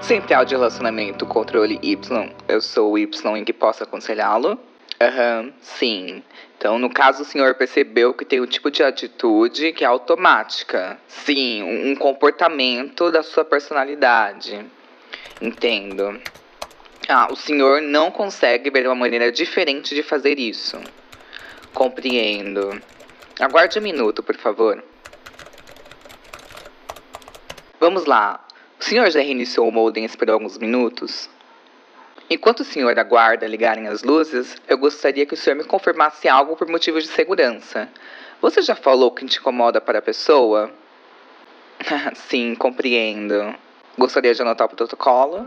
Central de Relacionamento Controle Y. Eu sou o Y em que posso aconselhá-lo? Aham, sim. Então, no caso, o senhor percebeu que tem um tipo de atitude que é automática. Sim, um comportamento da sua personalidade. Entendo. Ah, o senhor não consegue ver uma maneira diferente de fazer isso. Compreendo. Aguarde um minuto, por favor. Vamos lá. O senhor já reiniciou o modem esperou alguns minutos? Enquanto o senhor aguarda ligarem as luzes, eu gostaria que o senhor me confirmasse algo por motivos de segurança. Você já falou que te incomoda para a pessoa? Sim, compreendo. Gostaria de anotar o protocolo?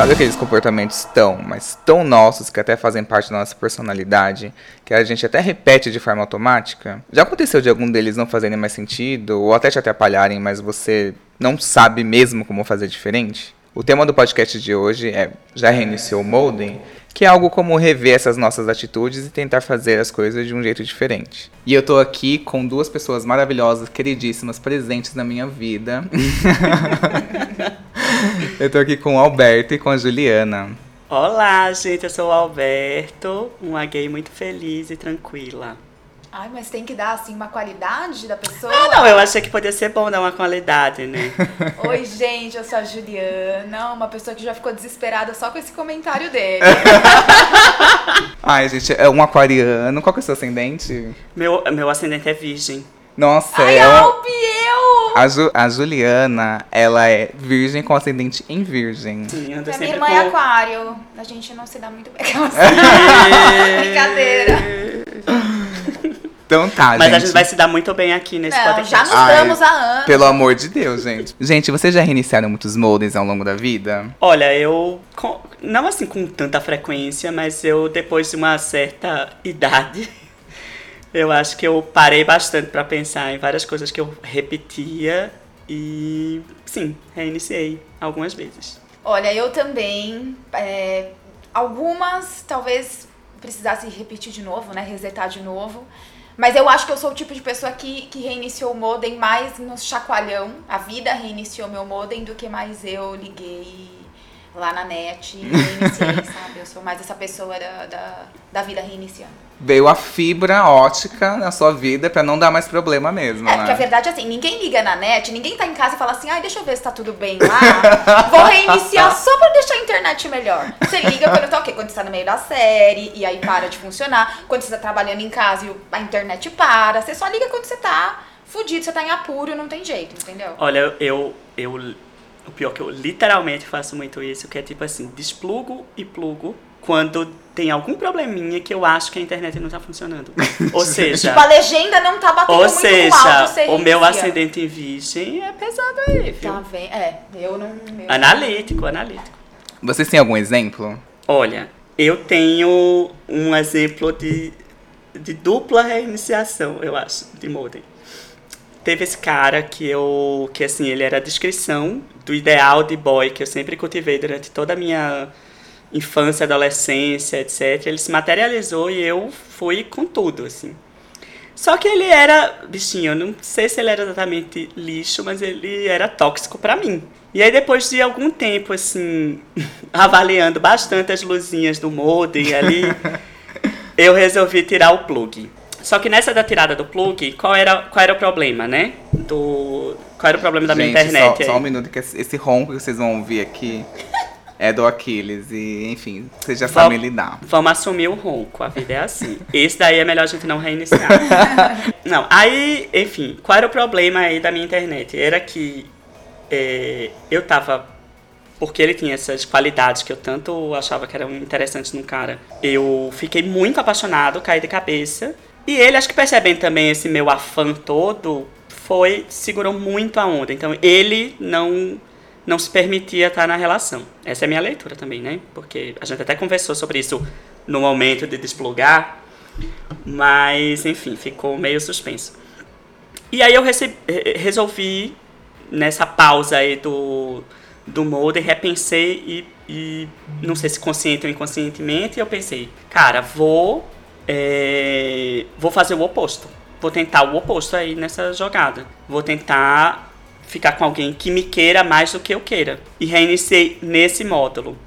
Sabe aqueles comportamentos tão, mas tão nossos que até fazem parte da nossa personalidade, que a gente até repete de forma automática? Já aconteceu de algum deles não fazerem mais sentido, ou até te atrapalharem, mas você não sabe mesmo como fazer diferente? O tema do podcast de hoje é Já reiniciou o Molden? que é algo como rever essas nossas atitudes e tentar fazer as coisas de um jeito diferente. E eu tô aqui com duas pessoas maravilhosas, queridíssimas, presentes na minha vida. eu tô aqui com o Alberto e com a Juliana. Olá, gente, eu sou o Alberto, uma gay muito feliz e tranquila. Ai, mas tem que dar, assim, uma qualidade da pessoa? Ah, não, eu achei que podia ser bom dar uma qualidade, né? Oi, gente, eu sou a Juliana, uma pessoa que já ficou desesperada só com esse comentário dele. Ai, gente, é um aquariano. Qual que é o seu ascendente? Meu, meu ascendente é virgem. Nossa, Ai, é uma... Albi, eu! a, Ju- a Juliana, ela é virgem com ascendente em virgem. Sim, ando Minha irmã com... é aquário. A gente não se dá muito bem. Brincadeira. Então tá, Mas gente. a gente vai se dar muito bem aqui nesse Não, podcast. já nos Ai, damos há anos. Pelo amor de Deus, gente. Gente, vocês já reiniciaram muitos moldes ao longo da vida? Olha, eu. com- Não assim com tanta frequência, mas eu, depois de uma certa idade, eu acho que eu parei bastante pra pensar em várias coisas que eu repetia e. Sim, reiniciei algumas vezes. Olha, eu também. é, algumas talvez precisasse repetir de novo, né? Resetar de novo. Mas eu acho que eu sou o tipo de pessoa que, que reiniciou o modem mais no chacoalhão. A vida reiniciou meu modem do que mais eu liguei lá na net e reiniciei, sabe? Eu sou mais essa pessoa da, da, da vida reiniciando. Veio a fibra ótica na sua vida pra não dar mais problema mesmo, É, né? porque a verdade é assim, ninguém liga na net, ninguém tá em casa e fala assim, ai, deixa eu ver se tá tudo bem lá. Vou reiniciar só pra deixar a internet melhor. Você liga quando tá o quê? Quando você tá no meio da série e aí para de funcionar. Quando você tá trabalhando em casa e a internet para. Você só liga quando você tá fudido, você tá em apuro, não tem jeito, entendeu? Olha, eu. eu o pior é que eu literalmente faço muito isso, que é tipo assim, desplugo e plugo quando tem algum probleminha que eu acho que a internet não tá funcionando. Ou seja. Tipo, a legenda não tá batendo Ou muito seja, alto, você o meu ascendente em virgem é pesado aí, viu? Tá vendo? É, eu não... eu- Analítico, analítico. Vocês têm algum exemplo? Olha, eu tenho um exemplo de, de dupla reiniciação, eu acho, de modem. Teve esse cara que eu. que assim, ele era a descrição do ideal de boy que eu sempre cultivei durante toda a minha infância, adolescência, etc. Ele se materializou e eu fui com tudo, assim. Só que ele era, bichinho, eu não sei se ele era exatamente lixo, mas ele era tóxico pra mim. E aí depois de algum tempo, assim, avaliando bastante as luzinhas do modem ali, eu resolvi tirar o plug. Só que nessa da tirada do plug, qual era, qual era o problema, né? Do, qual era o problema da minha gente, internet só, só um minuto que esse ronco que vocês vão ouvir aqui é do Aquiles. E, enfim, vocês já sabem lidar. Vamos assumir o ronco, a vida é assim. Esse daí é melhor a gente não reiniciar. não, aí, enfim, qual era o problema aí da minha internet? Era que é, eu tava. Porque ele tinha essas qualidades que eu tanto achava que eram interessantes no cara. Eu fiquei muito apaixonado, caí de cabeça. E ele, acho que percebendo também esse meu afã todo, foi. segurou muito a onda. Então ele não não se permitia estar na relação. Essa é a minha leitura também, né? Porque a gente até conversou sobre isso no momento de desplugar, mas enfim, ficou meio suspenso. E aí eu recebi, re- resolvi, nessa pausa aí do, do molde, repensei e, e não sei se consciente ou inconscientemente, eu pensei, cara, vou, é, vou fazer o oposto. vou tentar o oposto aí nessa jogada. Vou tentar ficar com alguém que me queira mais do que eu queira. E reiniciei nesse módulo.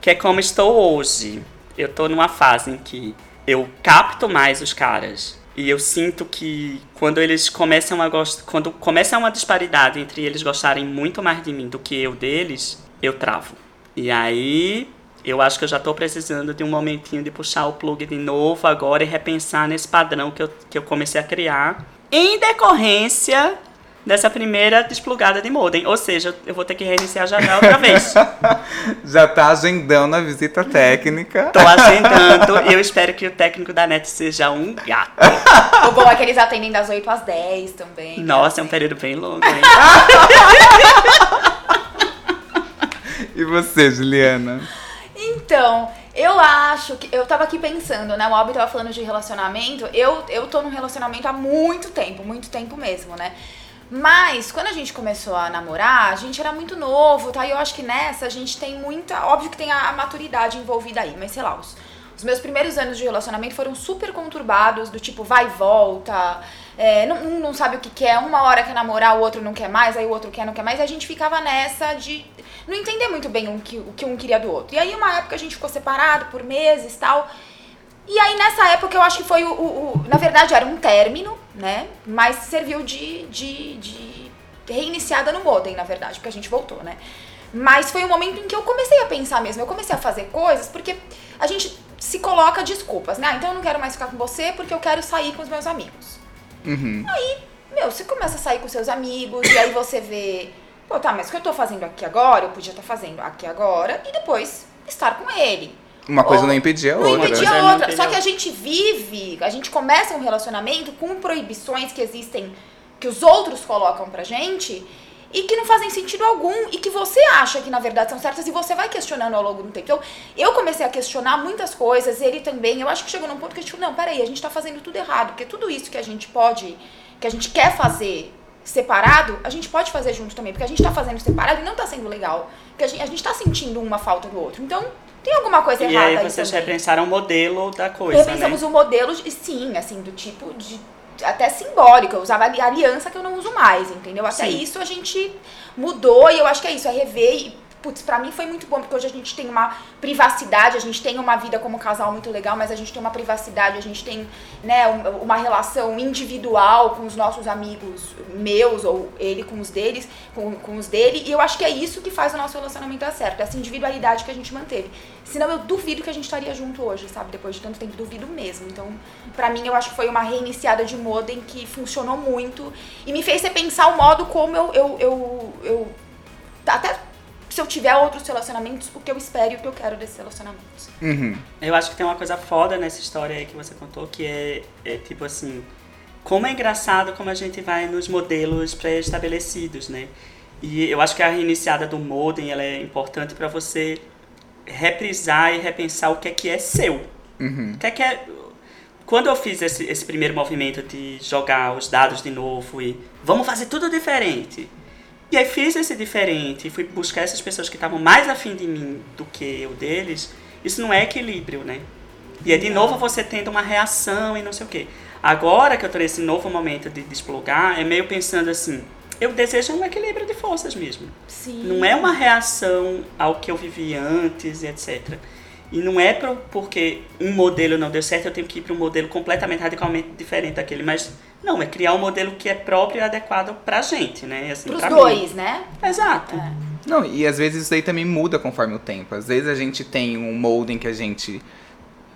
Que é como estou hoje. Eu tô numa fase em que eu capto mais os caras. E eu sinto que quando eles começam a gostar. Quando começa uma disparidade entre eles gostarem muito mais de mim do que eu deles, eu travo. E aí eu acho que eu já estou precisando de um momentinho de puxar o plug de novo agora e repensar nesse padrão que eu, que eu comecei a criar. Em decorrência dessa primeira desplugada de modem. Ou seja, eu vou ter que reiniciar já já outra vez. já tá agendando a visita técnica. Tô agendando e eu espero que o técnico da NET seja um gato. O bom é que eles atendem das 8 às 10 também. Nossa, é um período bem longo, hein? e você, Juliana? Então, eu acho que. Eu tava aqui pensando, né? O Albi tava falando de relacionamento. Eu, eu tô num relacionamento há muito tempo, muito tempo mesmo, né? Mas quando a gente começou a namorar, a gente era muito novo, tá? E eu acho que nessa a gente tem muita. Óbvio que tem a, maturidade envolvida aí, mas sei lá, os, os meus primeiros anos de relacionamento foram super conturbados, do tipo vai e volta. É, não, um não sabe o que quer, uma hora quer namorar, o outro não quer mais, aí o outro quer, não quer mais, e a gente ficava nessa de não entender muito bem o que, o que um queria do outro. E aí uma época a gente ficou separado por meses tal. E aí nessa época eu acho que foi o, o, o, Na verdade era um término, né? Mas serviu de, de, de reiniciada no modem, na verdade, porque a gente voltou, né? Mas foi o um momento em que eu comecei a pensar mesmo, eu comecei a fazer coisas, porque a gente se coloca desculpas, né? Ah, então eu não quero mais ficar com você porque eu quero sair com os meus amigos. Uhum. Aí, meu, você começa a sair com seus amigos, e aí você vê, pô, tá, mas o que eu tô fazendo aqui agora, eu podia estar tá fazendo aqui agora e depois estar com ele. Uma coisa Ou, não impedia a outra. Não impedia a outra. Só que a gente vive, a gente começa um relacionamento com proibições que existem, que os outros colocam pra gente e que não fazem sentido algum e que você acha que na verdade são certas e você vai questionando ao longo do tempo. Então, eu comecei a questionar muitas coisas, ele também. Eu acho que chegou num ponto que a gente falou: não, peraí, a gente tá fazendo tudo errado, porque tudo isso que a gente pode, que a gente quer fazer separado, a gente pode fazer junto também, porque a gente tá fazendo separado e não tá sendo legal. Porque a gente, a gente tá sentindo uma falta do outro. Então, tem alguma coisa e errada aí. E aí vocês repensaram o modelo da coisa, Repensamos né? o modelo, de, sim, assim, do tipo de até simbólico, eu usava aliança que eu não uso mais, entendeu? Até sim. isso a gente mudou e eu acho que é isso, é rever e putz, pra mim foi muito bom, porque hoje a gente tem uma privacidade, a gente tem uma vida como casal muito legal, mas a gente tem uma privacidade, a gente tem, né, uma relação individual com os nossos amigos, meus, ou ele com os deles, com, com os dele, e eu acho que é isso que faz o nosso relacionamento dar certo, essa individualidade que a gente manteve. Senão eu duvido que a gente estaria junto hoje, sabe? Depois de tanto tempo, duvido mesmo. Então, pra mim, eu acho que foi uma reiniciada de modem que funcionou muito e me fez repensar o modo como eu, eu, eu, eu até se eu tiver outros relacionamentos, o que eu espero e o que eu quero desses relacionamentos. Uhum. Eu acho que tem uma coisa foda nessa história aí que você contou, que é, é tipo assim, como é engraçado como a gente vai nos modelos pré-estabelecidos, né? E eu acho que a reiniciada do modem, ela é importante para você reprisar e repensar o que é que é seu. Uhum. O que é que é... Quando eu fiz esse, esse primeiro movimento de jogar os dados de novo e vamos fazer tudo diferente, e aí fiz esse diferente, fui buscar essas pessoas que estavam mais afim de mim do que eu deles. Isso não é equilíbrio, né? E é de novo você tendo uma reação e não sei o quê. Agora que eu tô nesse novo momento de desplugar, é meio pensando assim, eu desejo um equilíbrio de forças mesmo. Sim. Não é uma reação ao que eu vivi antes e etc. E não é porque um modelo não deu certo, eu tenho que ir para um modelo completamente, radicalmente diferente daquele. Mas não, é criar um modelo que é próprio e adequado pra gente, né? Assim, Pros dois, mim. né? Exato. É. Não, e às vezes isso aí também muda conforme o tempo. Às vezes a gente tem um molden que a gente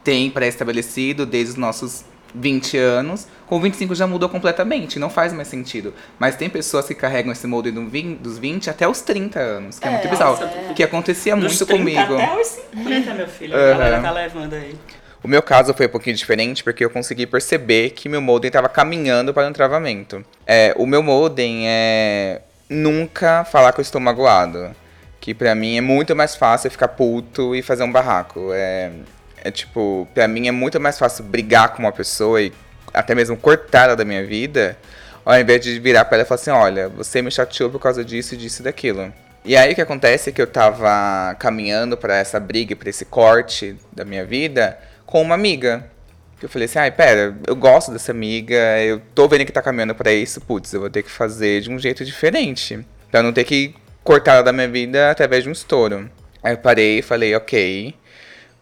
tem pré-estabelecido desde os nossos 20 anos, com 25 já mudou completamente, não faz mais sentido. Mas tem pessoas que carregam esse molde dos 20 até os 30 anos, que é, é muito bizarro. É. Que acontecia dos muito comigo. Até os 50, meu filho. Uhum. A galera tá levando aí. O meu caso foi um pouquinho diferente porque eu consegui perceber que meu modem estava caminhando para um travamento. É, o meu modem é nunca falar que eu estou magoado. Que para mim é muito mais fácil ficar puto e fazer um barraco. É, é tipo, pra mim é muito mais fácil brigar com uma pessoa e até mesmo cortá-la da minha vida, ao invés de virar pra ela e falar assim: olha, você me chateou por causa disso, disso e daquilo. E aí o que acontece é que eu tava caminhando para essa briga, para esse corte da minha vida com uma amiga. Eu falei assim, ai, pera, eu gosto dessa amiga, eu tô vendo que tá caminhando pra isso, putz, eu vou ter que fazer de um jeito diferente. Pra não ter que cortar ela da minha vida através de um estouro. Aí eu parei e falei, ok,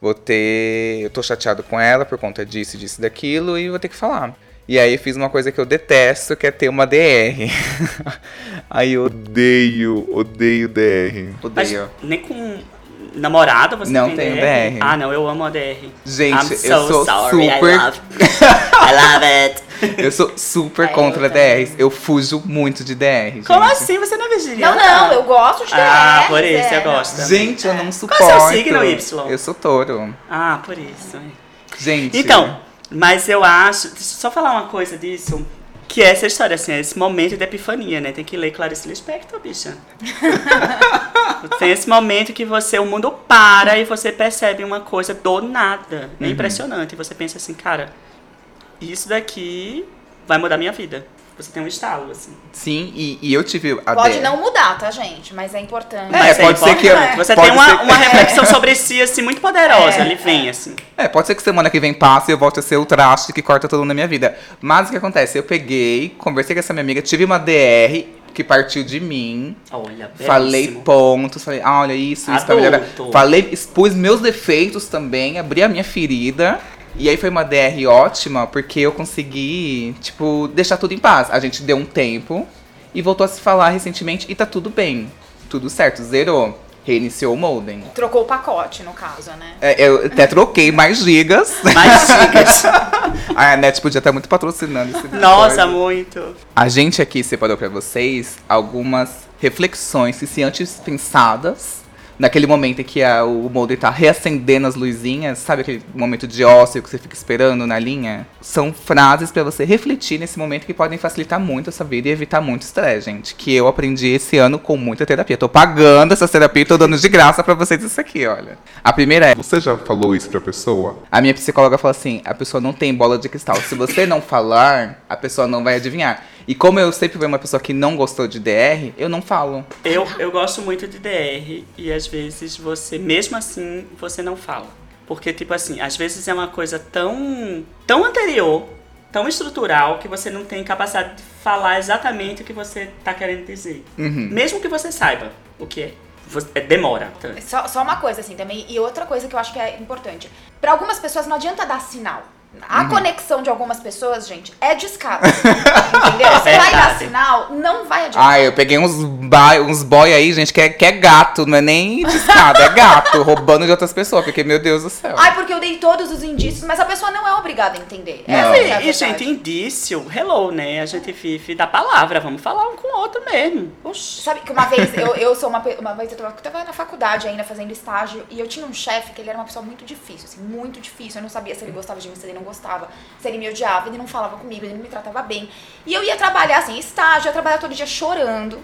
vou ter. Eu tô chateado com ela por conta disso, disso, daquilo, e vou ter que falar. E aí fiz uma coisa que eu detesto, que é ter uma DR. aí eu odeio, odeio DR. Mas Odeio. nem com namorada você Não tem tenho DR? DR. Ah, não, eu amo a DR. Gente, I'm so eu sou sorry, super. I love, I love it. Eu sou super É, contra eu também. DRs. Eu fujo muito de DR. Como gente. assim? Você não é virginiana? Não, não, eu gosto de Ah, DRs, por isso é, eu gosto. Gente, eu não Qual suporto. é o seu signo, Y? Eu sou touro. Ah, por isso. Gente. Então, mas eu acho. Deixa eu só falar uma coisa disso. Que é essa história, assim, é esse momento de epifania, né? Tem que ler Clarice Lispector, bicha. Tem esse momento que você, o mundo para e você percebe uma coisa do nada. É Uhum. impressionante. E você pensa assim, cara, isso daqui vai mudar minha vida. Você tem um estalo, assim. Sim, e, e eu tive a Pode não mudar, tá, gente? Mas é importante. É, Mas pode ser que- importante. Você pode tem uma, ser- uma reflexão sobre si, assim, muito poderosa. É, Ele vem, assim. É, pode ser que semana que vem passe e eu volte a ser o traste que corta tudo na minha vida. Mas o que acontece? Eu peguei, conversei com essa minha amiga, tive uma DR que partiu de mim. Olha, Falei pontos, falei, ah, olha isso, isso pra melhorar. Adulto. Falei, expus meus defeitos também, abri a minha ferida. E aí foi uma DR ótima, porque eu consegui, tipo, deixar tudo em paz. A gente deu um tempo e voltou a se falar recentemente e tá tudo bem. Tudo certo, zerou. Reiniciou o modem. Trocou o pacote, no caso, né? É, eu até troquei mais gigas. Mais dicas. a net podia estar muito patrocinando esse Nossa, episódio. muito. A gente aqui separou pra vocês algumas reflexões que se antes pensadas, naquele momento em que a- o molde tá reacendendo as luzinhas, sabe aquele momento de ócio que você fica esperando na linha? São frases pra você refletir nesse momento que podem facilitar muito a sua vida e evitar muito estresse, gente. Que eu aprendi esse ano com muita terapia. Tô pagando essa terapia e tô dando de graça pra vocês isso aqui, olha. A primeira é Você já falou isso pra pessoa? a minha psicóloga fala assim: a pessoa não tem bola de cristal. Se você não falar, a pessoa não vai adivinhar. E como eu sempre fui uma pessoa que não gostou de DR, eu não falo. Eu, eu gosto muito de DR e às vezes você, mesmo assim, você não fala. Porque, tipo assim, às vezes é uma coisa tão, tão anterior, tão estrutural, que você não tem capacidade de falar exatamente o que você tá querendo dizer. Uhum. Mesmo que você saiba o que é. Você- é, demora. Então, Só, só uma coisa, assim, também. E outra coisa que eu acho que é importante. Pra algumas pessoas não adianta dar sinal. A Uhum. conexão de algumas pessoas, gente, é discada. entendeu? Se vai dar sinal, não vai adiantar. Ah, eu peguei uns, ba- uns boy aí, gente, que é, que é gato, não é nem discada, é gato, roubando de outras pessoas, porque, meu Deus do céu. Ai, porque eu dei todos os indícios, mas a pessoa não é obrigada a entender. Não. Essa é a E, gente, indício, hello, né? A gente vive da palavra, vamos falar um com outro mesmo. Oxi. Sabe que uma vez, eu, eu sou uma, uma vez, eu tava, eu tava na faculdade ainda fazendo estágio e eu tinha um chefe que ele era uma pessoa muito difícil, assim, muito difícil. Eu não sabia se ele gostava de mim, se ele não gostava, se ele me odiava, ele não falava comigo, ele não me tratava bem. E eu ia trabalhar, assim, estágio, eu ia trabalhar todo dia chorando.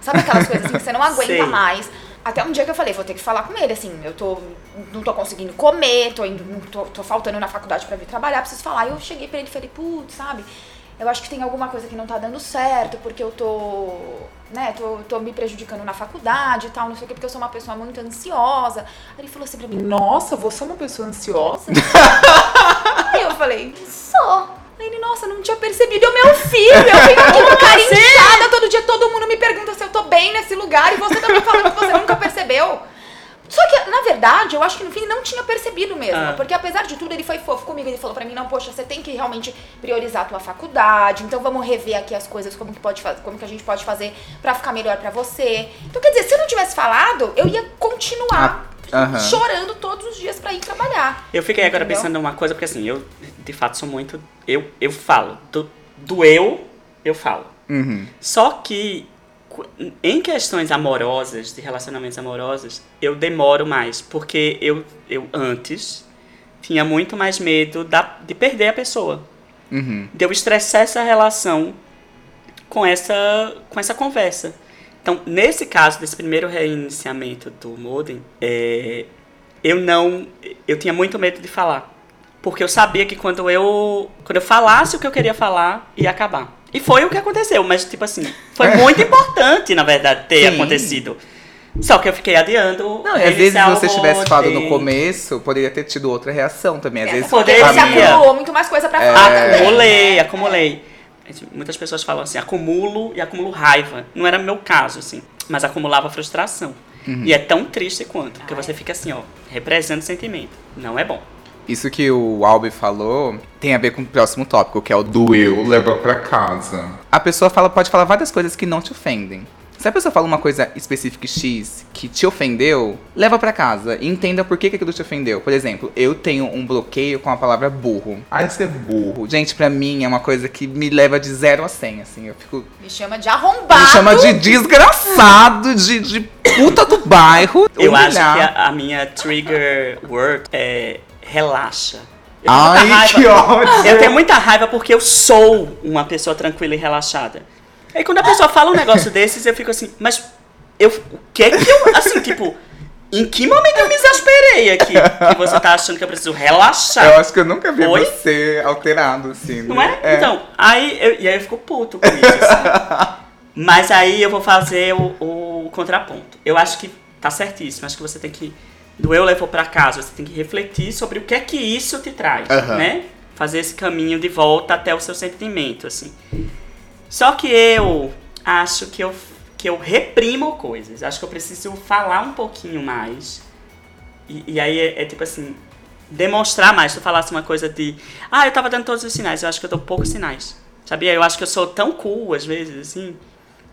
Sabe aquelas coisas assim que você não aguenta Sei. mais? Até um dia que eu falei, vou ter que falar com ele, assim, eu tô, não tô conseguindo comer, tô, indo, tô, tô faltando na faculdade pra vir trabalhar, preciso falar. E eu cheguei pra ele e falei, putz, sabe? Eu acho que tem alguma coisa que não tá dando certo, porque eu tô, né, tô, tô me prejudicando na faculdade e tal, não sei o quê, porque eu sou uma pessoa muito ansiosa. Aí ele falou assim pra mim, nossa, você é uma pessoa ansiosa? Aí eu falei, sou. Aí ele, nossa, não tinha percebido, é o meu filho, eu venho aqui com cara inchada, todo dia todo mundo me pergunta se eu tô bem nesse lugar e você tá me falando que você nunca percebeu. Só que, na verdade, eu acho que no fim ele não tinha percebido mesmo. Ah. Porque apesar de tudo, ele foi fofo comigo. Ele falou pra mim, não, poxa, você tem que realmente priorizar a tua faculdade. Então vamos rever aqui as coisas, como que, pode fazer, como que a gente pode fazer pra ficar melhor pra você. Então, quer dizer, se eu não tivesse falado, eu ia continuar Ah, aham. chorando todos os dias pra ir trabalhar. Eu fiquei agora Entendeu? pensando numa coisa, porque assim, eu de fato sou muito. Eu, eu falo. Do, do eu, eu falo. Uhum. Só que em questões amorosas, de relacionamentos amorosos, eu demoro mais. Porque eu, eu antes tinha muito mais medo da, de perder a pessoa. Uhum. De eu estressar essa relação com essa, com essa conversa. Então, nesse caso, desse primeiro reiniciamento do modem, é, eu não. Eu tinha muito medo de falar. Porque eu sabia que quando eu. Quando eu falasse o que eu queria falar, ia acabar. E foi o que aconteceu, mas tipo assim, foi muito importante, na verdade, ter Sim. acontecido. Só que eu fiquei adiando. Não, e às vezes se você tivesse falado no começo, poderia ter tido outra reação também. Às vezes poderia. Você acumulou muito mais coisa pra É. falar também. Acumulei, acumulei. Muitas pessoas falam assim, acumulo e acumulo raiva. Não era meu caso, assim. Mas acumulava frustração. Uhum. E é tão triste quanto, porque você fica assim, ó, representa o sentimento. Não é bom. Isso que o Albi falou tem a ver com o próximo tópico, que é o do Do eu leva pra casa. A pessoa fala, pode falar várias coisas que não te ofendem. Se a pessoa fala uma coisa específica X que te ofendeu, leva pra casa e entenda por que, que aquilo te ofendeu. Por exemplo, eu tenho um bloqueio com a palavra burro. Ai, você é burro. Gente, pra mim é uma coisa que me leva de 0 a 100, assim. Eu fico. Me chama de arrombado. Me chama de desgraçado, de, de puta do bairro. Eu acho humilhar. que a, a minha trigger word é relaxa. Eu Ai, raiva. que ódio! Eu tenho muita raiva porque eu sou uma pessoa tranquila e relaxada. Aí quando a pessoa fala um negócio desses, eu fico assim, mas eu. O que é que eu. Assim, tipo, em que momento eu me exasperei aqui? Que você tá achando que eu preciso relaxar? Eu acho que eu nunca vi Oi? você alterado, assim. Não é? Então, aí eu, e aí eu fico puto com isso. assim. Mas aí eu vou fazer o, o contraponto. Eu acho que tá certíssimo. Acho que você tem que. Do eu levou pra casa, você tem que refletir sobre o que é que isso te traz, Aham. né? Fazer esse caminho de volta até o seu sentimento, assim. Só que eu acho que eu, que eu reprimo coisas. Acho que eu preciso falar um pouquinho mais. E, e aí é, é tipo assim, demonstrar mais. Se eu falasse uma coisa de, ah, eu tava dando todos os sinais, eu acho que eu dou poucos sinais. Sabia? Eu acho que eu sou tão cool, às vezes, assim,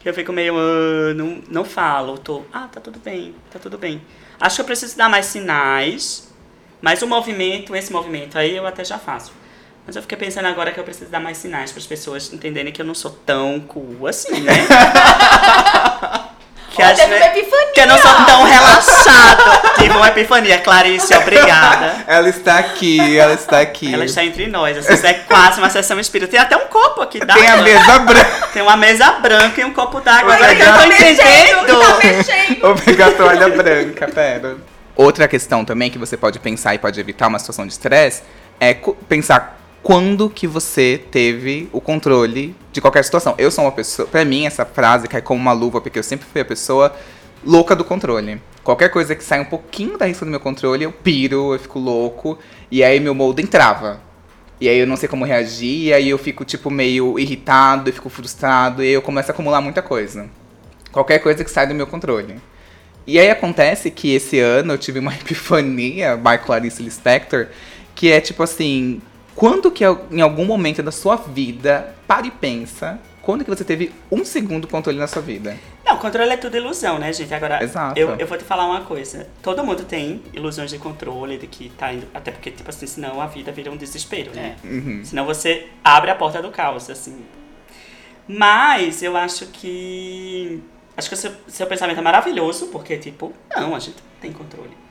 que eu fico meio, ah, não, não falo. Tô, ah, tá tudo bem, tá tudo bem. Acho que eu preciso dar mais sinais, mas o movimento, esse movimento aí eu até já faço. Mas eu fiquei pensando agora que eu preciso dar mais sinais para as pessoas entenderem que eu não sou tão cool assim, né? que às teve uma epifania. que eu não sou tão relaxado. Tive uma epifania, Clarice, obrigada. Ela está aqui, ela está aqui. Ela está entre nós. Essa é quase uma sessão espírita. Tem até um copo aqui d'água. Tem a mesa branca. Tem uma mesa branca e um copo d'água. Agora eu tá tô mexendo, entendendo. tá mexendo. Vou pegar a toalha branca, pera. Outra questão também que você pode pensar e pode evitar uma situação de estresse é pensar quando que você teve o controle de qualquer situação. Eu sou uma pessoa, pra mim essa frase cai como uma luva porque eu sempre fui a pessoa louca do controle. Qualquer coisa que sai um pouquinho da risca do meu controle, eu piro, eu fico louco e aí meu molde entrava. E aí eu não sei como reagir, e aí eu fico tipo meio irritado, eu fico frustrado e aí eu começo a acumular muita coisa. Qualquer coisa que sai do meu controle. E aí acontece que esse ano eu tive uma epifania, by Clarice Lispector, que é tipo assim, quando que em algum momento da sua vida, para e pensa, quando que você teve um segundo controle na sua vida? Não, controle é tudo ilusão, né, gente? Agora, Exato. Eu, eu vou te falar uma coisa. Todo mundo tem ilusões de controle, de que tá indo. Até porque, tipo assim, senão a vida vira um desespero, né? Uhum. Senão você abre a porta do caos, assim. Mas eu acho que. Acho que o seu, seu pensamento é maravilhoso, porque, tipo, não, a gente tem controle.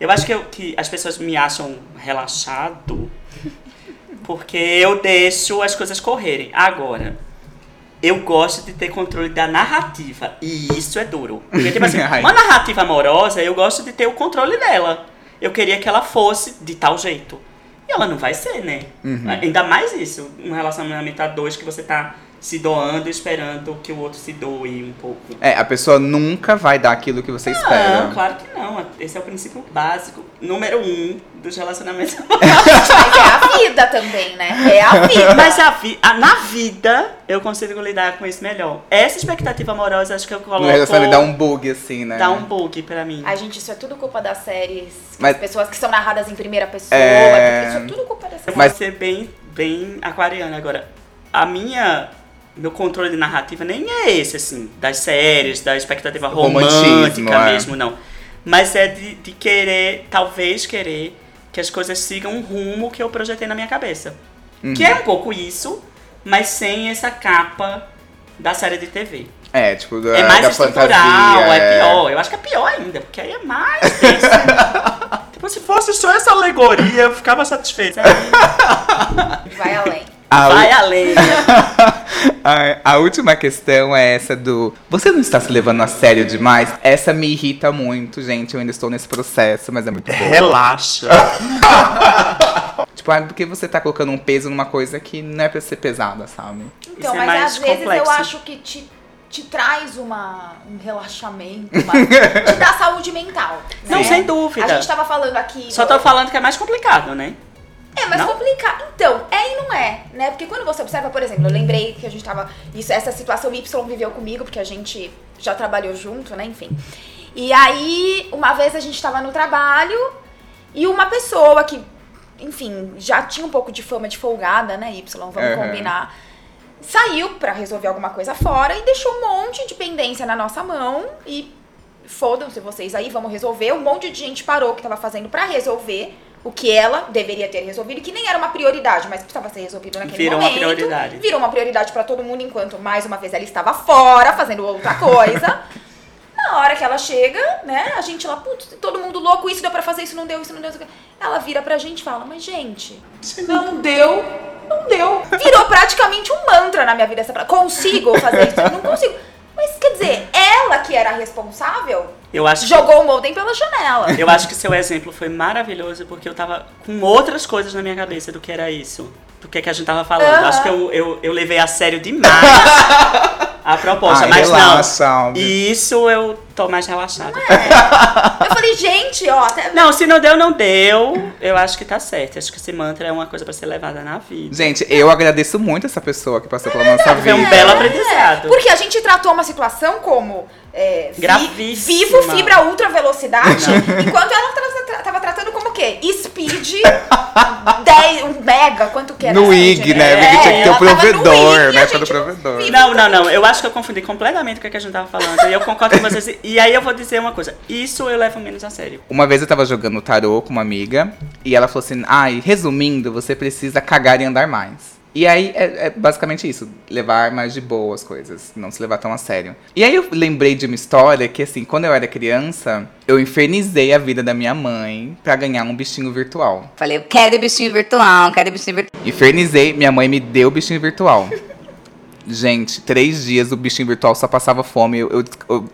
Eu acho que, eu, que as pessoas me acham relaxado porque eu deixo as coisas correrem. Agora, eu gosto de ter controle da narrativa. E isso é duro. Porque, tipo assim, uma narrativa amorosa, eu gosto de ter o controle dela. Eu queria que ela fosse de tal jeito. E ela não vai ser, né? Ainda mais isso, um relacionamento a dois que você tá se doando e esperando que o outro se doe um pouco. É, a pessoa nunca vai dar aquilo que você espera. Não, claro que não. Esse é o princípio básico, número um dos relacionamentos. Mas é a vida também, né? É a vida. Mas a vi a- na vida eu consigo lidar com isso melhor. Essa expectativa amorosa acho que eu coloco. No relacionamento dá um bug, assim, né? dá um bug pra mim. Ai, gente, isso é tudo culpa das séries. Mas- As pessoas que são narradas em primeira pessoa. É. Isso é tudo culpa dessas Eu vou Mas- ser bem, bem aquariana agora. A minha. Meu controle de narrativa nem é esse, assim, das séries, da expectativa romântica é. mesmo, não. Mas é de, de querer, talvez querer, que as coisas sigam um rumo que eu projetei na minha cabeça. Que é um pouco isso, mas sem essa capa da série de TV. É, tipo, da, É mais da estrutural, fantasia. é pior. Eu acho que é pior ainda, porque aí é mais tenso. tipo, se fosse só essa alegoria, eu ficava satisfeita. Vai além. A, Vai além. a, a última questão é essa do. Você não está se levando a sério demais? Essa me irrita muito, gente. Eu ainda estou nesse processo, mas é muito bom. Relaxa. Tipo, ah, porque você tá colocando um peso numa coisa que não é pra ser pesada, sabe? Então, é mas mais às vezes eu complexo. acho que te te traz uma, um relaxamento, uma, te dá saúde mental. Não, né? sem dúvida. A gente tava falando aqui. Só tô falando que é mais complicado, né? É, mas Não? complicado. Então, é e não é, né? Porque quando você observa, por exemplo, eu lembrei que a gente tava. Isso, essa situação Y viveu comigo, porque a gente já trabalhou junto, né? Enfim. E aí, uma vez a gente tava no trabalho e uma pessoa que, enfim, já tinha um pouco de fama de folgada, né, Y, vamos Aham. combinar. Saiu pra resolver alguma coisa fora e deixou um monte de pendência na nossa mão e fodam-se vocês aí, vamos resolver. Um monte de gente parou o que tava fazendo pra resolver o que ela deveria ter resolvido, que nem era uma prioridade, mas precisava ser resolvido naquele Virou uma momento. prioridade. Virou uma prioridade pra todo mundo, enquanto mais uma vez ela estava fora, fazendo outra coisa. Na hora que ela chega, né, a gente lá, putz, todo mundo louco, isso deu pra fazer, isso não deu, isso não deu. isso não deu. Ela vira pra gente e fala, mas gente, não deu, não deu. Virou praticamente um mantra na minha vida essa pra- Consigo fazer isso? Não consigo. Mas quer dizer, ela que era a responsável, Eu acho que jogou o modem pela janela. Eu acho que seu exemplo foi maravilhoso porque eu tava com outras coisas na minha cabeça do que era isso. Do que, que a gente tava falando. Aham. Acho que eu, eu, eu levei a sério demais a proposta. Ai, mas relaxa, não. Alves. Isso eu tô mais relaxada. É. Eu falei, gente, ó, até- Não, se não deu, não deu. Eu acho que tá certo. Acho que esse mantra é uma coisa pra ser levada na vida. Gente, eu agradeço muito essa pessoa que passou pela nossa Foi um vida. belo aprendizado. Porque a gente tratou uma situação como é, vi- Gravíssima. vivo fibra ultra velocidade, enquanto ela tra- tra- tava tratando como o quê? Speed 10, um mega, quanto que era? No IG, gente? né? É, Porque tinha que ter o provedor, IG, né? o gente provedor. Não, não, não. Eu acho que eu confundi completamente o que, é que a gente tava falando. E eu concordo com vocês. E aí eu vou dizer uma coisa. Isso eu levo menos a sério. Uma vez eu tava jogando tarô com uma amiga e ela falou assim: ai, resumindo, você precisa cagar e andar mais. E aí é, é basicamente isso, levar mais de boa as coisas, não se levar tão a sério. E aí eu lembrei de uma história que, assim, quando eu era criança, eu infernizei a vida da minha mãe pra ganhar um bichinho virtual. Falei, eu quero bichinho virtual, quero bichinho virtual. Infernizei, minha mãe me deu o bichinho virtual. Gente, três dias o bichinho virtual só passava fome. Eu, eu- eu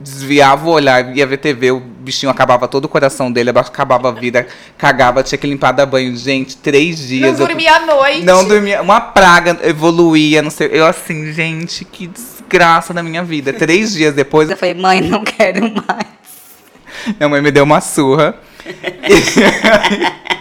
desviava o olhar, ia ver TV, o bichinho acabava todo o coração dele, acabava a vida, cagava, tinha que limpar da banho. Gente, três Não dias. eu- dormia à noite. não dormia. Uma praga evoluía, não sei. Eu assim, gente, que desgraça da minha vida. Três dias depois, Eu falei, mãe, não quero mais. minha mãe me deu uma surra.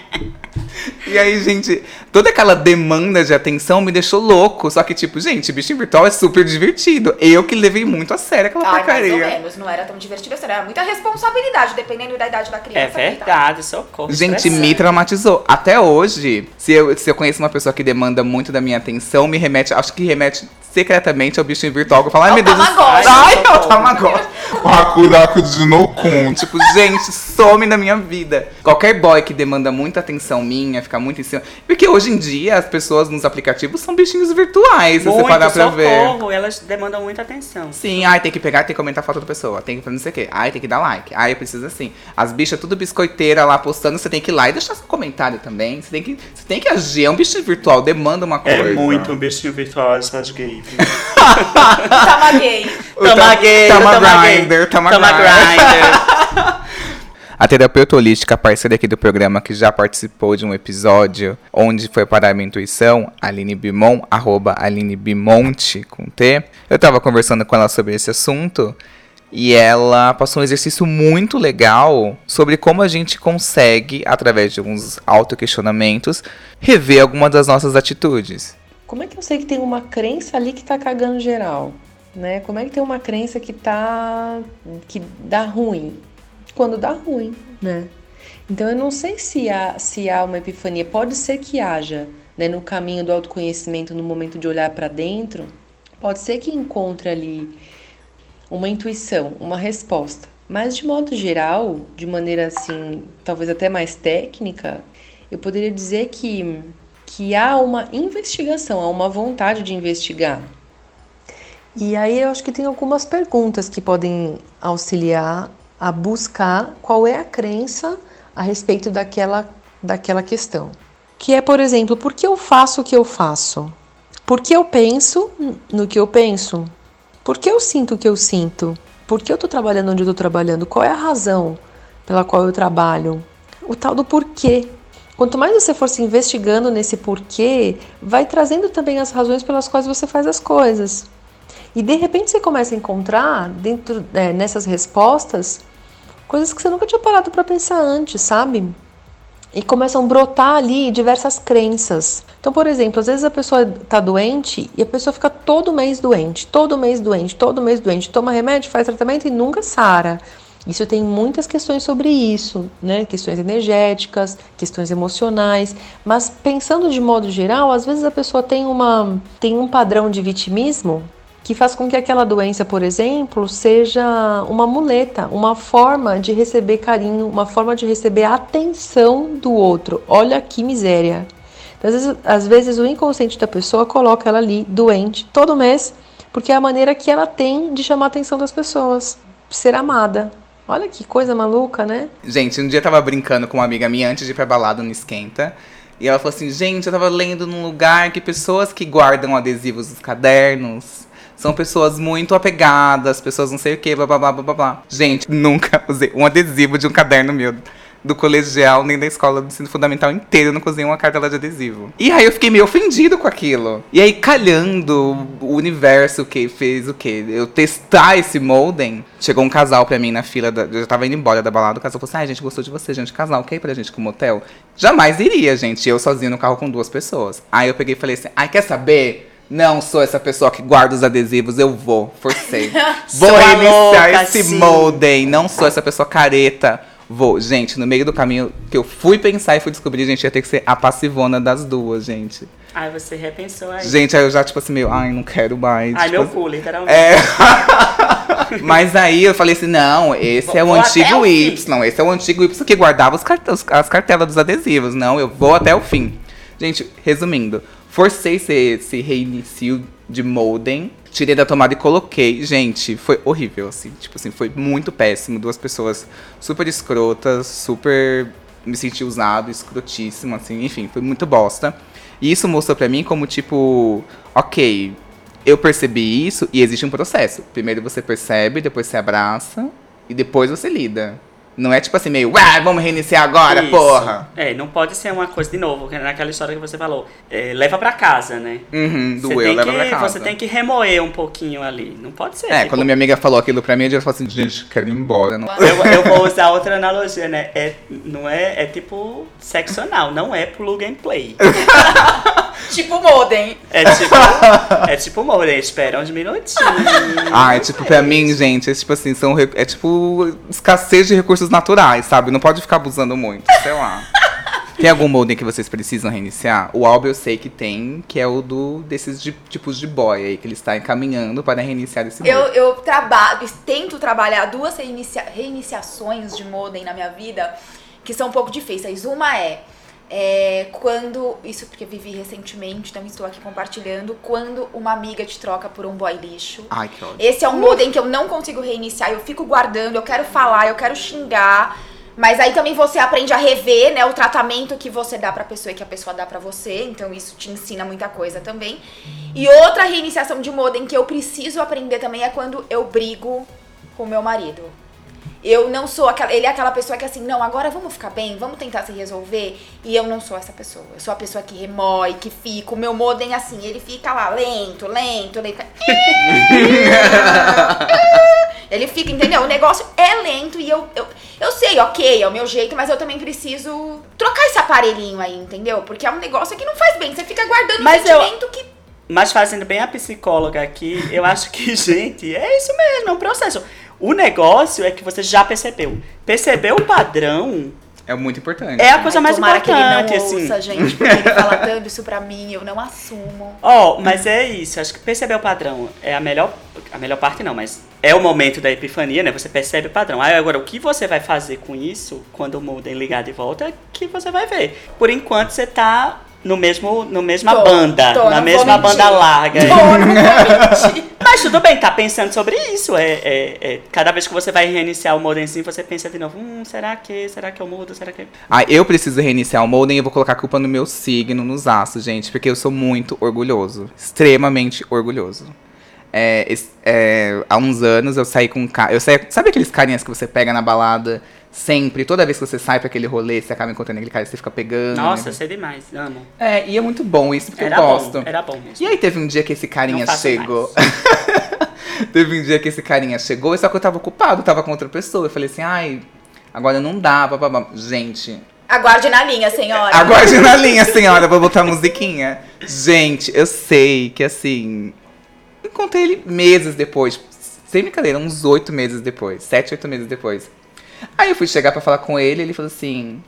E aí, gente, toda aquela demanda de atenção me deixou louco. Só que, tipo, gente, bichinho virtual é super divertido. Eu que levei muito a sério aquela Ai, mais ou porcaria. menos, não era tão divertido assim, era muita responsabilidade, dependendo da idade da É criança. coitada. verdade, socorro. Gente, me traumatizou. Até hoje, se eu, se eu conheço uma pessoa que demanda muito da minha atenção, me remete, acho que remete secretamente ao bichinho virtual. Eu falo, ai É meu Deus do céu. Tamagotchi. Ai, é o Tamagotchi. Hakuraku de Nokun. Tipo, gente, some da minha vida. Qualquer boy que demanda muita atenção minha, fica muito em cima. Porque hoje em dia as pessoas nos aplicativos são bichinhos virtuais, se você Muito parar pra ver. socorro, elas demandam muita atenção. Sim, ai, tem que pegar, tem que comentar a foto da pessoa, tem que fazer não sei o quê. Ai, tem que dar like. Ai, precisa assim. As bichas tudo biscoiteira lá postando, você tem que ir lá e deixar seu comentário também. Você tem que, você tem que agir. É um bichinho virtual, demanda uma coisa. um bichinho virtual essas gays. Tama gay. Tama tam- gay, Tama grinder, tama Tama grinder. A terapeuta holística, parceira aqui do programa, que já participou de um episódio onde foi parar a minha intuição, Aline Bimon, arroba Aline Bimonte, com T. Eu tava conversando com ela sobre esse assunto e ela passou um exercício muito legal sobre como a gente consegue, através de alguns autoquestionamentos, rever algumas das nossas atitudes. Como é que eu sei que tem uma crença ali que tá cagando geral? Né? Como é que tem uma crença que tá. que dá ruim? Quando dá ruim, né? Então eu não sei se há, se há uma epifania. Pode ser que haja, né? No caminho do autoconhecimento, no momento de olhar para dentro, pode ser que encontre ali uma intuição, uma resposta. Mas de modo geral, de maneira assim, talvez até mais técnica, eu poderia dizer que, que há uma investigação, há uma vontade de investigar. E aí eu acho que tem algumas perguntas que podem auxiliar a buscar qual é a crença a respeito daquela, daquela questão. Que é, por exemplo, por que eu faço o que eu faço? Por que eu penso no que eu penso? Por que eu sinto o que eu sinto? Por que eu estou trabalhando onde eu estou trabalhando? Qual é a razão pela qual eu trabalho? O tal do porquê. Quanto mais você for se investigando nesse porquê, vai trazendo também as razões pelas quais você faz as coisas. E de repente você começa a encontrar dentro é, nessas respostas coisas que você nunca tinha parado para pensar antes, sabe? E começam a brotar ali diversas crenças. Então, por exemplo, às vezes a pessoa está doente e a pessoa fica todo mês doente, todo mês doente, todo mês doente, toma remédio, faz tratamento e nunca sara. Isso tem muitas questões sobre isso, né? Questões energéticas, questões emocionais, mas pensando de modo geral, às vezes a pessoa tem uma tem um padrão de vitimismo que faz com que aquela doença, por exemplo, seja uma muleta, uma forma de receber carinho, uma forma de receber atenção do outro. Olha que miséria. Então, às, vezes, às vezes o inconsciente da pessoa coloca ela ali doente todo mês, porque é a maneira que ela tem de chamar a atenção das pessoas, ser amada. Olha que coisa maluca, né? Gente, um dia eu tava brincando com uma amiga minha antes de ir pra balada no Esquenta. E ela falou assim, gente, eu tava lendo num lugar que pessoas que guardam adesivos nos cadernos são pessoas muito apegadas, pessoas não sei o que, blá blá blá blá blá. Gente, nunca usei um adesivo de um caderno meu do colegial, nem da escola do ensino fundamental inteiro, eu não cozinhei uma cartela de adesivo. E aí eu fiquei meio ofendido com aquilo. E aí, calhando o universo que fez o quê? Eu testar esse molden. Chegou um casal pra mim na fila, da, eu já tava indo embora da balada, o casal falou assim, ai, a gente gostou de você, gente, casal, ok pra gente com motel? Jamais iria, gente, eu sozinho no carro com duas pessoas. Aí eu peguei e falei assim, ai, quer saber? Não sou essa pessoa que guarda os adesivos, eu vou, forcei. vou reiniciar louca, esse sim. molden, não sou essa pessoa careta. Vou, gente, no meio do caminho que eu fui pensar e fui descobrir, gente, ia ter que ser a passivona das duas, gente. Aí você repensou aí. Gente, aí eu já, tipo assim, meio, ai, não quero mais. Ai, tipo, meu cu, literalmente. É. Mas aí eu falei assim, não, esse é o Vou antigo o Y, esse é o antigo Y que guardava os cart- as cartelas dos adesivos. Não, eu vou até o fim. Gente, resumindo, forcei esse, esse reinicio de modem, tirei da tomada e coloquei. Gente, foi horrível, assim. Tipo assim, foi muito péssimo. Duas pessoas super escrotas, super. Me senti usado, escrotíssimo, assim, enfim, foi muito bosta. E isso mostrou pra mim como, tipo, ok, eu percebi isso e existe um processo. Primeiro você percebe, depois você abraça e depois você lida. Não é tipo assim, meio, ué, vamos reiniciar agora, Isso. porra. É, não pode ser uma coisa de novo, é naquela história que você falou. É, leva pra casa, né? Uhum, Você doeu, tem, leva pra que, casa. você tem que remoer um pouquinho ali. Não pode ser. É, tipo, quando minha amiga falou aquilo pra mim, eu falei assim, gente, quero ir embora. Não... eu, eu vou usar outra analogia, né? É, não é, é tipo sexo anal, não é plug and play. Tipo modem. É tipo, é tipo molde, espera uns minutinhos. Ai, tipo, pra mim, gente, é tipo assim, são, é tipo escassez de recursos naturais, sabe? Não pode ficar abusando muito, sei lá. Tem algum modem que vocês precisam reiniciar? O álbum eu sei que tem, que é o do desses de- tipos de boy aí, que ele está encaminhando para reiniciar esse Eu, modem. eu trabalho, tento trabalhar duas reinicia- reiniciações de modem na minha vida que são um pouco difíceis. Uma é, é quando, isso porque vivi recentemente, então estou aqui compartilhando, quando uma amiga te troca por um boy lixo. Ai, que ódio. Esse é um modem que eu não consigo reiniciar, eu fico guardando, eu quero falar, eu quero xingar. Mas aí também você aprende a rever, né, o tratamento que você dá pra pessoa e que a pessoa dá pra você. Então isso te ensina muita coisa também. E outra reiniciação de modem que eu preciso aprender também é quando eu brigo com meu marido. Eu não sou aquela. Ele é aquela pessoa que assim, não, agora vamos ficar bem, vamos tentar se resolver. E eu não sou essa pessoa. Eu sou a pessoa que remói, que fica. O meu modem, assim, ele fica lá lento, lento, lento. Ele fica, entendeu? O negócio é lento e eu, eu, eu sei, ok, é o meu jeito, mas eu também preciso trocar esse aparelhinho aí, entendeu? Porque é um negócio que não faz bem. Você fica guardando um Mas eu- sentimento que. Mas fazendo bem a psicóloga aqui, eu acho que, gente, é isso mesmo, é um processo. O negócio é que você já percebeu. Percebeu o padrão É muito importante. é a coisa Ai, mais tomara importante, que ele não assim. ouça, gente, porque ele fala tanto isso pra mim, eu não assumo. Ó, mas é isso, acho que perceber o padrão é a melhor, a melhor parte não, mas é o momento da epifania, né? Você percebe o padrão. Aí agora, o que você vai fazer com isso, quando o modem ligar de volta, é que você vai ver. Por enquanto, você tá no mesmo, no mesma Tô, banda, tô, na mesma mentir. banda larga. Tô. Mas tudo bem, tá pensando sobre isso. É, é, é, cada vez que você vai reiniciar o modem assim, você pensa de novo, hum, será que, será que eu mudo, será que... Ah, eu preciso reiniciar o modem e eu vou colocar a culpa no meu signo, nos aços, gente, porque eu sou muito orgulhoso. Extremamente orgulhoso. É, é, há uns anos eu saí com um cara. Eu saí, sabe aqueles carinhas que você pega na balada sempre? Toda vez que você sai pra aquele rolê, você acaba encontrando aquele cara e você fica pegando. Nossa, né? sei demais, amo. É, e é muito bom isso, porque Era eu bom, gosto. era bom mesmo. E aí teve um dia que esse carinha chegou. Teve um dia que esse carinha chegou, só que eu tava ocupado, tava com outra pessoa. Eu falei assim, ai, agora não dá, bababá. Gente, Aguarde na linha, senhora. aguarde na linha, senhora, vou botar a musiquinha. Gente, eu sei que assim. Encontrei ele meses depois. Sem brincadeira, uns oito meses depois. Sete, oito meses depois. Aí eu fui chegar pra falar com ele, ele falou assim.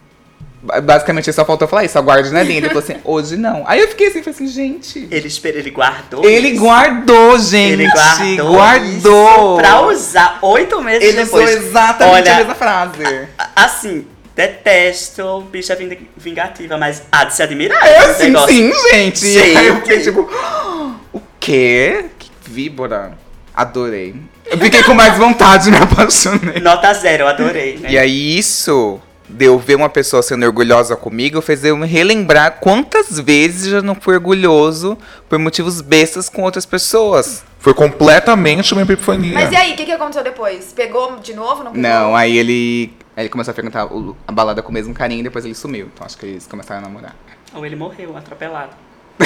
ba- Basicamente, só faltou falar isso, aguarde na linha. Ele falou assim, hoje não. Aí eu fiquei assim, falei assim, gente. Ele espera, ele guardou. Ele isso. guardou, gente. Ele guardou. guardou. isso pra usar oito meses Ele usou depois. exatamente Olha, a mesma frase. Assim, detesto bicha ving- vingativa, mas há de se admirar. É, sim, negócio. sim, gente. Sim. Aí eu fiquei tipo, o quê? Que víbora. Adorei. Eu fiquei com mais vontade, me apaixonei. Nota zero, eu adorei, né? E aí isso de eu ver uma pessoa sendo orgulhosa comigo fez eu me relembrar quantas vezes eu já não fui orgulhoso por motivos bestas com outras pessoas. Foi completamente uma epifania. Mas e aí, o que, que aconteceu depois? Pegou de novo? Não pegou? Não, aí ele, aí ele começou a frequentar a balada com o mesmo carinho e depois ele sumiu. Então acho que eles começaram a namorar. Ou ele morreu, atropelado.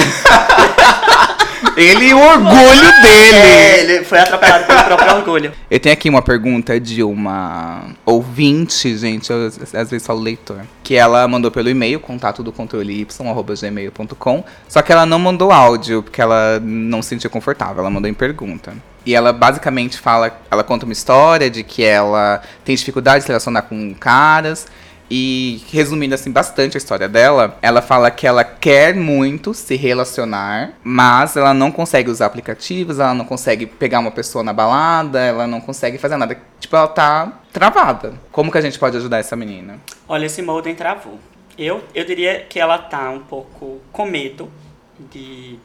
Ele e o orgulho É, dele. ele foi atropelado pelo próprio orgulho. Eu tenho aqui uma pergunta de uma ouvinte, gente, eu às vezes falo leitor, que ela mandou pelo e-mail, contato do controle y, arroba gmail.com, só que ela não mandou áudio, porque ela não se sentia confortável, ela mandou em pergunta. E ela basicamente fala, ela conta uma história de que ela tem dificuldade de se relacionar com caras, e resumindo assim bastante a história dela, ela fala que ela quer muito se relacionar, mas ela não consegue usar aplicativos, ela não consegue pegar uma pessoa na balada, ela não consegue fazer nada. Tipo, ela tá travada. Como que a gente pode ajudar essa menina? Olha, esse Molden travou. Eu, eu diria que ela tá um pouco com medo de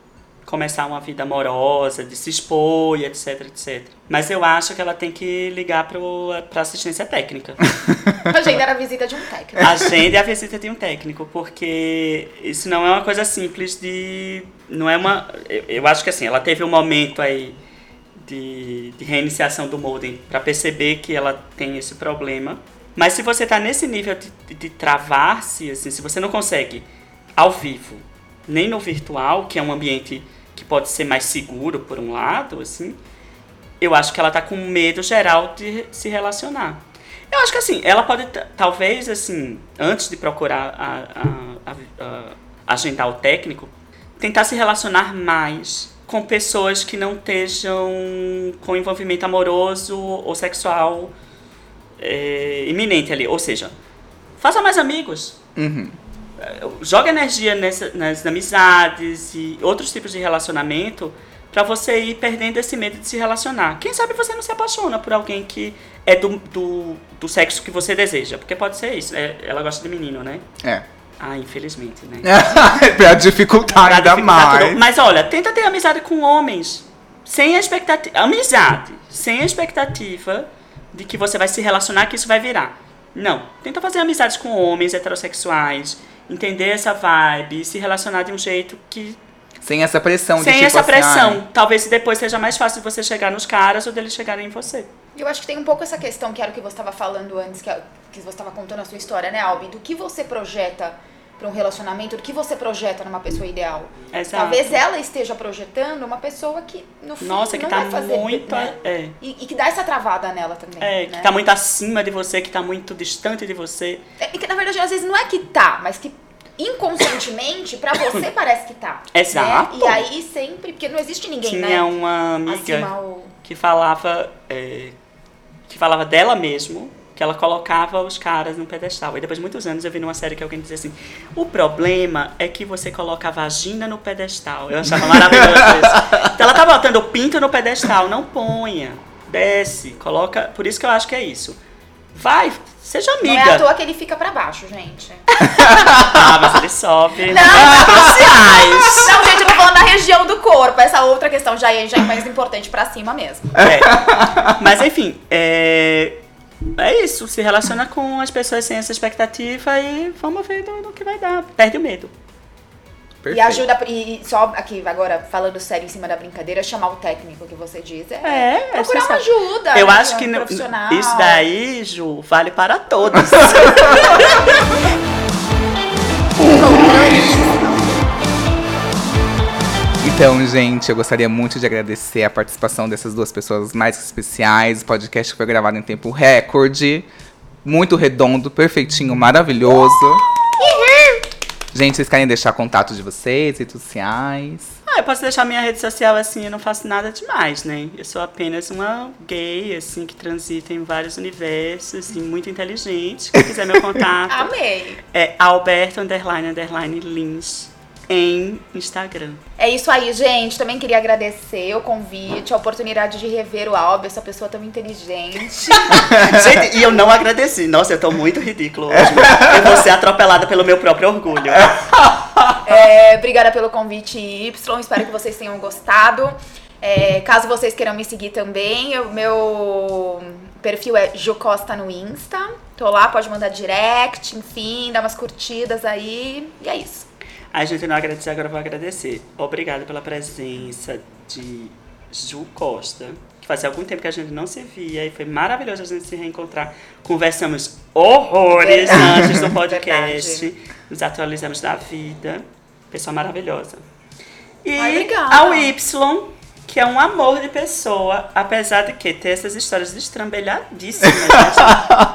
começar uma vida amorosa, de se expor etc, etc. Mas eu acho que ela tem que ligar pro, pra assistência técnica. Agendar a visita de um técnico. Agende a visita de um técnico, porque isso não é uma coisa simples de. Não é uma. Eu, eu acho que assim, ela teve um momento aí de, de reiniciação do modem para perceber que ela tem esse problema. Mas se você tá nesse nível de, de, de travar-se, assim, se você não consegue ao vivo, nem no virtual, que é um ambiente que pode ser mais seguro por um lado, assim, eu acho que ela tá com medo geral de se relacionar. Eu acho que assim, ela pode talvez assim, antes de procurar a- a- a- agendar o técnico, tentar se relacionar mais com pessoas que não estejam com envolvimento amoroso ou sexual é, iminente ali. Ou seja, faça mais amigos. Uhum. Joga energia nessa, nas amizades e outros tipos de relacionamento pra você ir perdendo esse medo de se relacionar. Quem sabe você não se apaixona por alguém que é do, do, do sexo que você deseja. Porque pode ser isso. né? Ela gosta de menino, né? É. Ah, infelizmente, né? pra dificultar Pra ainda dificultar mais. tudo. Mas olha, tenta ter amizade com homens. Sem a expectativa. Amizade. Sem a expectativa de que você vai se relacionar, que isso vai virar. Não. Tenta fazer amizades com homens heterossexuais. Entender essa vibe. E se relacionar de um jeito que. Sem essa pressão de Sem tipo essa assim, pressão. ai, Talvez depois seja mais fácil de você chegar nos caras ou deles chegarem em você. Eu acho que tem um pouco essa questão que era o que você estava falando antes, que, que você estava contando a sua história, né, Albi? Do que você projeta para um relacionamento, do que você projeta numa pessoa ideal. Exato. Talvez ela esteja projetando uma pessoa que, no fim, Nossa, que não tá vai fazer... muito. né? É. E, e que dá essa travada nela também. É, né? que tá muito acima de você, que tá muito distante de você. É, E que, na verdade, às vezes não é que tá, mas que inconscientemente, pra você parece que tá. né? Exato. E aí sempre, porque não existe ninguém, Tinha né? uma amiga. Acima o... que falava é, que falava dela mesmo que ela colocava os caras no pedestal. E depois de muitos anos eu vi numa série que alguém dizia assim: o problema é que você coloca a vagina no pedestal. Eu achava maravilhoso isso. Então ela tá botando o pinto no pedestal, não ponha. Desce, coloca. Por isso que eu acho que é isso. Vai, seja Não é à amiga. toa que ele fica pra baixo, gente. ah, mas ele sobe. Não. Sociais. Não, gente, eu tô falando da região do corpo. Essa outra questão já é, já é mais importante pra cima mesmo. É. Mas enfim, é, é isso. Se relaciona com as pessoas sem essa expectativa e vamos ver no, no que vai dar. Perde o medo. E perfeito. ajuda, e só aqui, agora, falando sério em cima da brincadeira, chamar o técnico que você diz. É, É, é procurar uma ajuda. Eu acho que um profissional. isso daí, Ju, vale para todos. Então, gente, eu gostaria muito de agradecer a participação dessas duas pessoas mais especiais. O podcast foi gravado em tempo recorde, muito redondo, perfeitinho, maravilhoso. Gente, vocês querem deixar contato de vocês, redes sociais? Ah, eu posso deixar minha rede social assim, eu não faço nada demais, né? Eu sou apenas uma gay, assim, que transita em vários universos e muito inteligente. Quem quiser meu contato Amei. é Alberto underline underline Lins em Instagram. É isso aí, gente. Também queria agradecer o convite, a oportunidade de rever o Alba, essa pessoa tão inteligente. Gente, e eu não agradeci. Nossa, eu tô muito ridículo hoje. Eu vou ser atropelada pelo meu próprio orgulho. É, obrigada pelo convite, Y. Espero que vocês tenham gostado. É, caso vocês queiram me seguir também, o meu perfil é Jucosta no Insta. Tô lá, pode mandar direct, enfim, dar umas curtidas aí. E é isso. A gente não agradeceu, agora eu vou agradecer. Obrigada pela presença de Ju Costa, que fazia algum tempo que a gente não se via e foi maravilhoso a gente se reencontrar. Conversamos horrores antes do podcast, Verdade. nos atualizamos da vida. Pessoa maravilhosa. E obrigada. ao Y, que é um amor de pessoa, apesar de que ter essas histórias destrambelhadíssimas.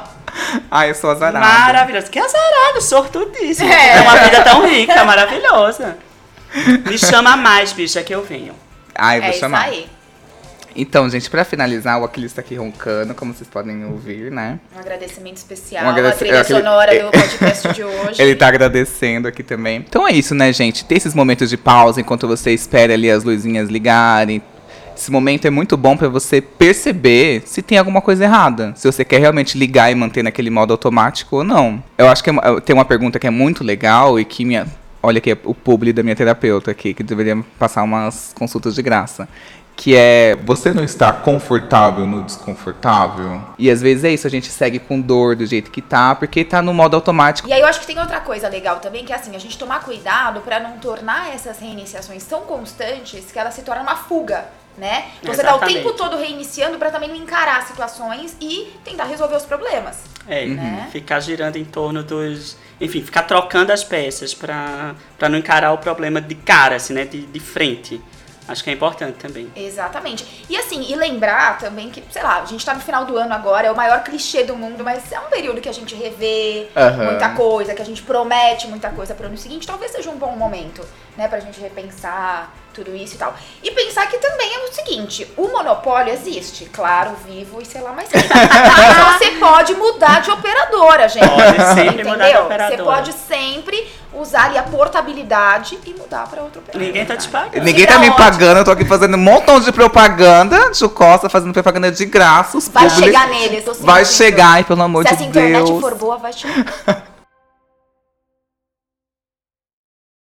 Ai, eu sou azarada. Maravilhoso. Que azarado, sortudíssimo. É. É. uma vida tão rica, maravilhosa. Me chama mais, bicha, que eu venho. Ai, eu é vou isso chamar. aí. Então, gente, pra finalizar, o Aquiles tá aqui roncando, como vocês podem ouvir, né? Um agradecimento especial Um agradec- à trilha aquele- sonora do podcast de hoje. Ele tá agradecendo aqui também. Então é isso, né, gente? Ter esses momentos de pausa enquanto você espera ali as luzinhas ligarem. Esse momento é muito bom pra você perceber se tem alguma coisa errada. Se você quer realmente ligar e manter naquele modo automático ou não. Eu acho que é uma- tem uma pergunta que é muito legal e que minha. Olha aqui, o publi da minha terapeuta aqui, que deveria passar umas consultas de graça. Que é. Você não está confortável no desconfortável? E às vezes é isso, a gente segue com dor do jeito que tá, porque tá no modo automático. E aí eu acho que tem outra coisa legal também, que é assim, a gente tomar cuidado pra não tornar essas reiniciações tão constantes que elas se tornam uma fuga, né? Você tá o Exatamente. tempo todo reiniciando pra também não encarar situações e tentar resolver os problemas. É, Né? ficar girando em torno dos. Enfim, ficar trocando as peças pra, pra não encarar o problema de cara, assim, né? De, de frente. Acho que é importante também. Exatamente. E assim, e lembrar também que, sei lá, a gente tá no final do ano agora, é o maior clichê do mundo, mas é um período que a gente revê Aham. muita coisa, que a gente promete muita coisa pro ano seguinte. Talvez seja um bom momento, né, pra gente repensar tudo isso e tal. E pensar que também é o seguinte, o monopólio existe, claro, vivo e sei lá mais quem. Mas você pode mudar de operadora, gente. Pode sempre mudar de Entendeu? operadora. Você pode sempre usar ali a portabilidade e mudar pra outra operadora. Ninguém tá te pagando. Ninguém tá me ótimo. pagando, eu tô aqui fazendo um montão de propaganda. Ju Costa fazendo propaganda de graça. Os Vai publi- chegar neles, Vai chegar, e pelo amor Se de essa internet Deus. for boa, vai chegar.